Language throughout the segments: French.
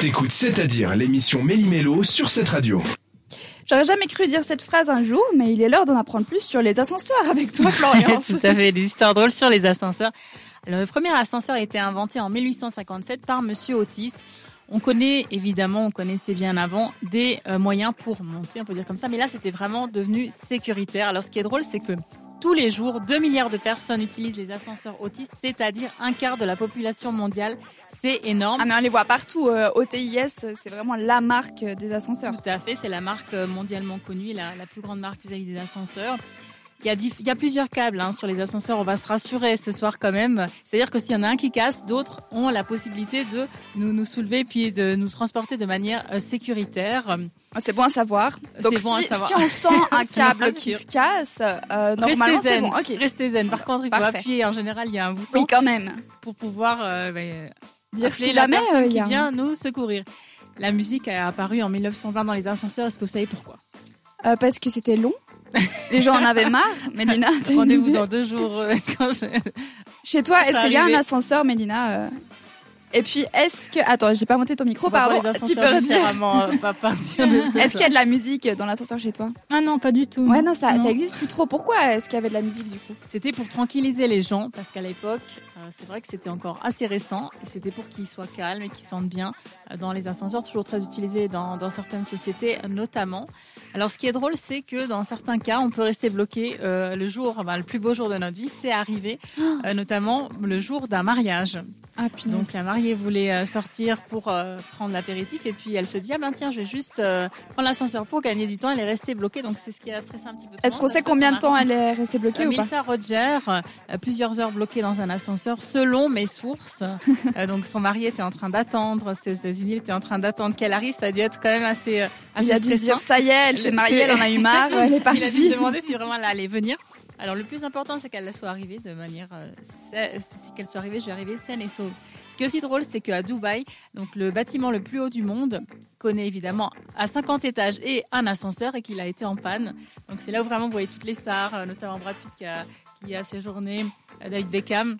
T'écoutes C'est-à-dire l'émission Méli-Mélo sur cette radio. J'aurais jamais cru dire cette phrase un jour, mais il est l'heure d'en apprendre plus sur les ascenseurs avec toi, Florian. Tout à fait, des histoires drôles sur les ascenseurs. Alors, le premier ascenseur a été inventé en 1857 par Monsieur Otis. On connaît évidemment, on connaissait bien avant des euh, moyens pour monter, on peut dire comme ça, mais là c'était vraiment devenu sécuritaire. Alors ce qui est drôle, c'est que tous les jours, 2 milliards de personnes utilisent les ascenseurs Otis, c'est-à-dire un quart de la population mondiale. C'est énorme. Ah mais on les voit partout. Euh, OTIS, c'est vraiment la marque des ascenseurs. Tout à fait, c'est la marque euh, mondialement connue, la, la plus grande marque vis-à-vis des ascenseurs. Il y, a il y a plusieurs câbles hein, sur les ascenseurs. On va se rassurer ce soir quand même. C'est-à-dire que s'il y en a un qui casse, d'autres ont la possibilité de nous, nous soulever puis de nous transporter de manière euh, sécuritaire. Ah, C'est bon à savoir. Donc à si, savoir. si on sent un câble qui se casse, euh, normalement Restez c'est zen. bon. Ok. Restez zen. Par contre, il faut Parfait. appuyer. En général, il y a un bouton Oui, quand même. pour pouvoir euh, ben, Dire si la jamais personne euh, il qui un- vient nous secourir. La musique a apparu en 1920 dans les ascenseurs. Est-ce que vous savez pourquoi? Euh, parce que c'était long. Les gens en avaient marre. Mélina, Rendez-vous dans deux jours euh, quand je... Chez toi, est-ce qu'il y a un ascenseur, Mélina euh Et puis, est-ce que... Attends, j'ai pas monté ton micro, pardon. Tu peux ascenseurs redire euh, Est-ce qu'il y a de la musique dans l'ascenseur chez toi? Ah non, pas du tout. Ouais, non, ça, Non. ça existe plus trop. Pourquoi est-ce qu'il y avait de la musique du coup? C'était pour tranquilliser les gens, parce qu'à l'époque, euh, c'est vrai que c'était encore assez récent, et c'était pour qu'ils soient calmes et qu'ils se sentent bien euh, dans les ascenseurs, toujours très utilisés dans, dans certaines sociétés notamment. Alors ce qui est drôle, c'est que dans certains cas, on peut rester bloqué euh, le jour, le plus beau jour de notre vie, c'est arrivé, euh, notamment le jour d'un mariage. Ah, Donc la mariée voulait euh, sortir pour euh, prendre l'apéritif, et puis elle se dit, ah ben tiens, je vais juste euh, prendre l'ascenseur pour gagner du temps, elle est restée bloquée, donc c'est ce qui a stressé un petit peu. Est-ce qu'on sait combien de temps elle est restée bloquée euh, ou pas Melissa Roger, euh, plusieurs heures bloquée dans un ascenseur, selon mes sources. Euh, donc son mari était en train d'attendre, c'était aux États-Unis, il était en train d'attendre qu'elle arrive. Ça a dû être quand même assez, euh, assez Il a dû se dire stressant. ça y est, elle s'est mariée, elle en a eu marre, elle est Il a dû se partie. demander si vraiment elle allait venir. Alors le plus important, c'est qu'elle soit arrivée de manière, euh, qu'elle soit arrivée, je vais arriver saine et sauve. Ce qui est aussi drôle, c'est qu'à Dubaï, donc le bâtiment le plus haut du monde, connaît évidemment à 50 étages et un ascenseur et qu'il a été en panne. Donc c'est là où vraiment vous voyez toutes les stars, euh, notamment Brad Pitt qui a, qui a séjourné, euh, David Beckham.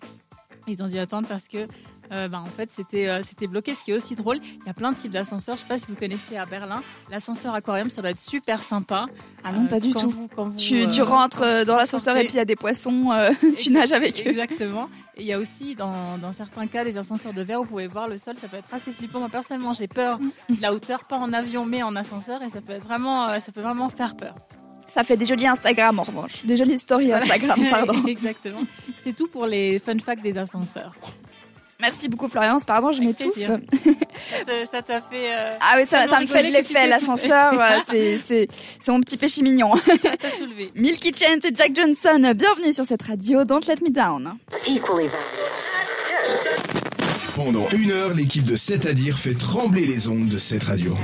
Ils ont dû attendre parce que euh, bah, en fait c'était euh, c'était bloqué. Ce qui est aussi drôle, il y a plein de types d'ascenseurs. Je sais pas si vous connaissez à Berlin, l'ascenseur aquarium, ça doit être super sympa. Ah non, Euh, pas du tout. vous- Tu, euh, tu rentres dans l'ascenseur et puis il y a des poissons, tu nages avec eux. Exactement. Et il y a aussi, dans, dans certains cas, des ascenseurs de verre où vous pouvez voir le sol. Ça peut être assez flippant. Moi, personnellement, j'ai peur de la hauteur, pas en avion, mais en ascenseur. Et ça peut, être vraiment, ça peut vraiment faire peur. Ça fait des jolis Instagram en revanche. Des jolies stories Instagram, pardon. Exactement. C'est tout pour les fun facts des ascenseurs. Merci beaucoup Florence, pardon, je m'étouffe. Ça t'a fait. euh, Ah oui, ça, ça me fait l'effet, l'ascenseur, c'est, c'est, c'est mon petit péché mignon. ça t'a soulevé. Milky Chance et Jack Johnson, bienvenue sur cette radio, Don't Let Me Down. Pendant une heure, l'équipe de C'est-à-dire fait trembler les ondes de cette radio.